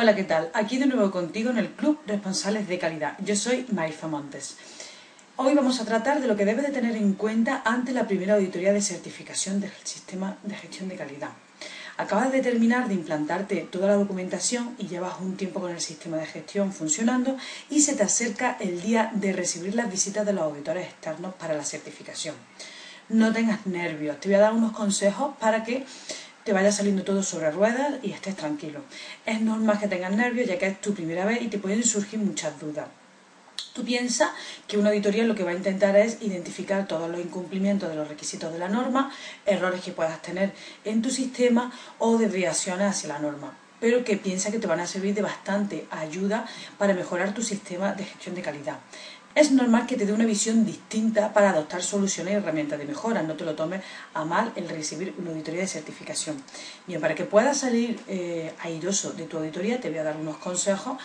Hola, ¿qué tal? Aquí de nuevo contigo en el Club Responsables de Calidad. Yo soy Marifa Montes. Hoy vamos a tratar de lo que debes de tener en cuenta ante la primera auditoría de certificación del sistema de gestión de calidad. Acabas de terminar de implantarte toda la documentación y llevas un tiempo con el sistema de gestión funcionando y se te acerca el día de recibir las visitas de los auditores externos para la certificación. No tengas nervios, te voy a dar unos consejos para que te vaya saliendo todo sobre ruedas y estés tranquilo. Es normal que tengas nervios ya que es tu primera vez y te pueden surgir muchas dudas. Tú piensas que una auditoría lo que va a intentar es identificar todos los incumplimientos de los requisitos de la norma, errores que puedas tener en tu sistema o desviaciones hacia la norma, pero que piensa que te van a servir de bastante ayuda para mejorar tu sistema de gestión de calidad es normal que te dé una visión distinta para adoptar soluciones y herramientas de mejora. No te lo tomes a mal el recibir una auditoría de certificación. Bien, para que puedas salir eh, airoso de tu auditoría, te voy a dar unos consejos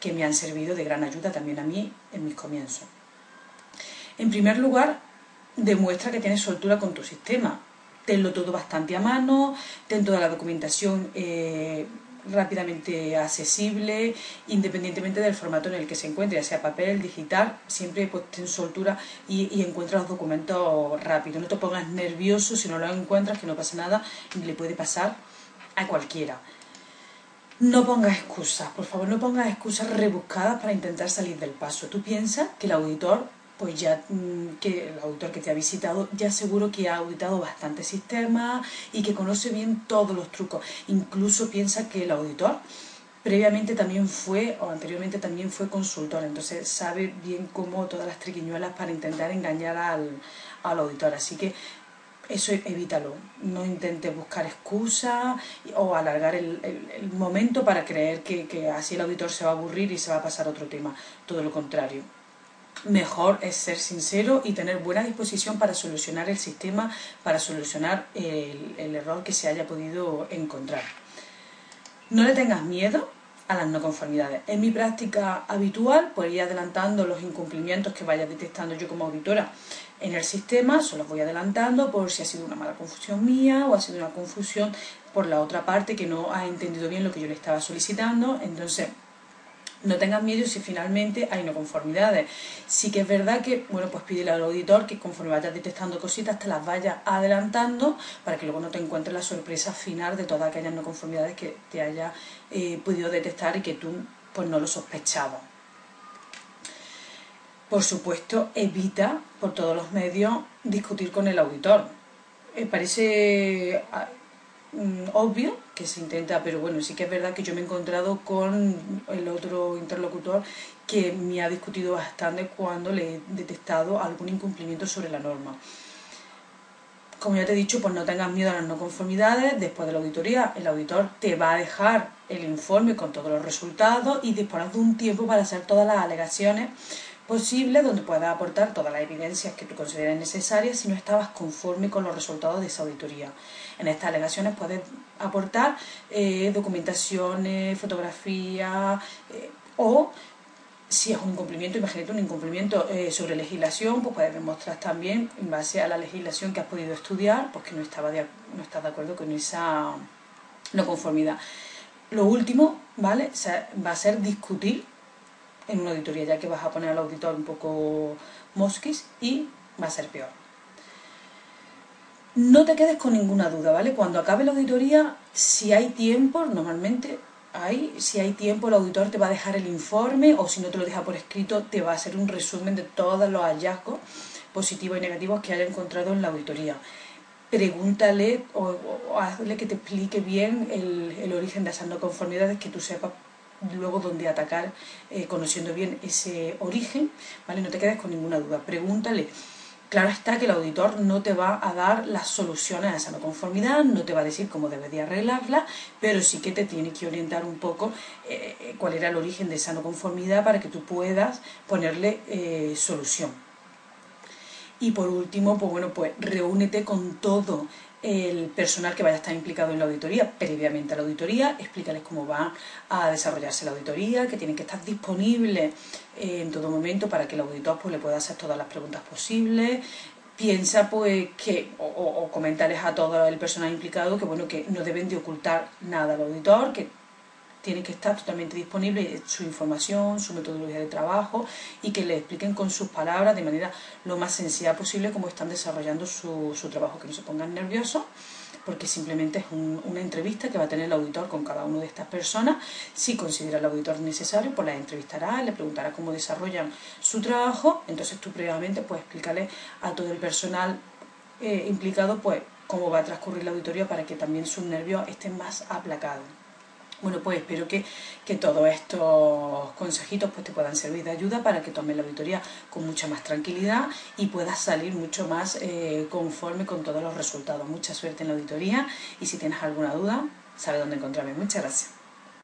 que me han servido de gran ayuda también a mí en mis comienzos. En primer lugar, demuestra que tienes soltura con tu sistema. Tenlo todo bastante a mano, ten toda la documentación eh, rápidamente accesible, independientemente del formato en el que se encuentre, ya sea papel, digital, siempre pues, ten soltura y, y encuentras los documentos rápido. No te pongas nervioso si no lo encuentras, que no pasa nada, le puede pasar a cualquiera. No pongas excusas, por favor, no pongas excusas rebuscadas para intentar salir del paso. Tú piensas que el auditor pues ya mm, que el auditor que te ha visitado ya seguro que ha auditado bastante sistemas y que conoce bien todos los trucos. Incluso piensa que el auditor previamente también fue o anteriormente también fue consultor, entonces sabe bien cómo todas las triquiñuelas para intentar engañar al, auditor. Así que eso evítalo, no intentes buscar excusas o alargar el, momento para creer que, que así el auditor se va a aburrir y se va a pasar a otro tema, todo lo contrario mejor es ser sincero y tener buena disposición para solucionar el sistema, para solucionar el, error que se haya podido encontrar. No le tengas miedo a las no conformidades. En mi práctica habitual, pues ir adelantando los incumplimientos que vaya detectando yo como auditora en el sistema, se los voy adelantando por si ha sido una mala confusión mía o ha sido una confusión por la otra parte que no ha entendido bien lo que yo le estaba solicitando. Entonces, no tengas miedo si finalmente hay no conformidades. Sí que es verdad que, bueno, pues pídele al auditor que conforme vayas detectando cositas te las vayas adelantando para que luego no te encuentres la sorpresa final de todas aquellas no conformidades que te haya eh, podido detectar y que tú pues no lo sospechabas. Por supuesto, evita por todos los medios discutir con el auditor. Me parece Obvio que se intenta, pero bueno, sí que es verdad que yo me he encontrado con el otro interlocutor que me ha discutido bastante cuando le he detectado algún incumplimiento sobre la norma. Como ya te he dicho, pues no tengas miedo a las no conformidades. Después de la auditoría, el auditor te va a dejar el informe con todos los resultados y disponer de un tiempo para hacer todas las alegaciones posible donde puedas aportar todas las evidencias que tú consideres necesarias si no estabas conforme con los resultados de esa auditoría. En estas alegaciones puedes aportar eh, documentaciones, fotografías eh, o si es un incumplimiento, imagínate un incumplimiento eh, sobre legislación, pues puedes demostrar también, en base a la legislación que has podido estudiar, pues que no, estaba no estás de acuerdo con esa no conformidad. Lo último, ¿vale? va a ser discutir en una auditoría, ya que vas a poner al auditor un poco mosquis y va a ser peor. No te quedes con ninguna duda, ¿vale? Cuando acabe la auditoría, si hay tiempo, normalmente hay, si hay tiempo, el auditor te va a dejar el informe o si no te lo deja por escrito, te va a hacer un resumen de todos los hallazgos positivos y negativos que haya encontrado en la auditoría. Pregúntale o, hazle que te explique bien el, el origen de esas no conformidades, que tú sepas luego dónde atacar, eh, conociendo bien ese origen, ¿vale? No te quedes con ninguna duda. Pregúntale Claro está que el auditor no te va a dar las soluciones a esa no conformidad, no te va a decir cómo debes de arreglarla, pero sí que te tiene que orientar un poco eh, eh, cuál era el origen de esa no conformidad para que tú puedas ponerle solución. Y por último, pues bueno, pues reúnete con todo el personal que vaya a estar implicado en la auditoría previamente a la auditoría, explícales cómo va a desarrollarse la auditoría, que tienen que estar disponibles en todo momento para que el auditor pues, le pueda hacer todas las preguntas posibles. Piensa pues que, o, o comentarles a todo el personal implicado que bueno, que no deben de ocultar nada al auditor, que tiene que estar totalmente disponible su información, su metodología de trabajo y que le expliquen con sus palabras de manera lo más sencilla posible cómo están desarrollando su, trabajo, que no se pongan nerviosos porque simplemente es una entrevista que va a tener el auditor con cada una de estas personas. Si considera el auditor necesario, pues la entrevistará, le preguntará cómo desarrollan su trabajo. Entonces tú previamente puedes explicarle a todo el personal eh, implicado pues cómo va a transcurrir la auditoría para que también sus nervios estén más aplacados. Bueno, pues espero que, todos estos consejitos pues, te puedan servir de ayuda para que tomes la auditoría con mucha más tranquilidad y puedas salir mucho más eh, conforme con todos los resultados. Mucha suerte en la auditoría y si tienes alguna duda, sabes dónde encontrarme. Muchas gracias.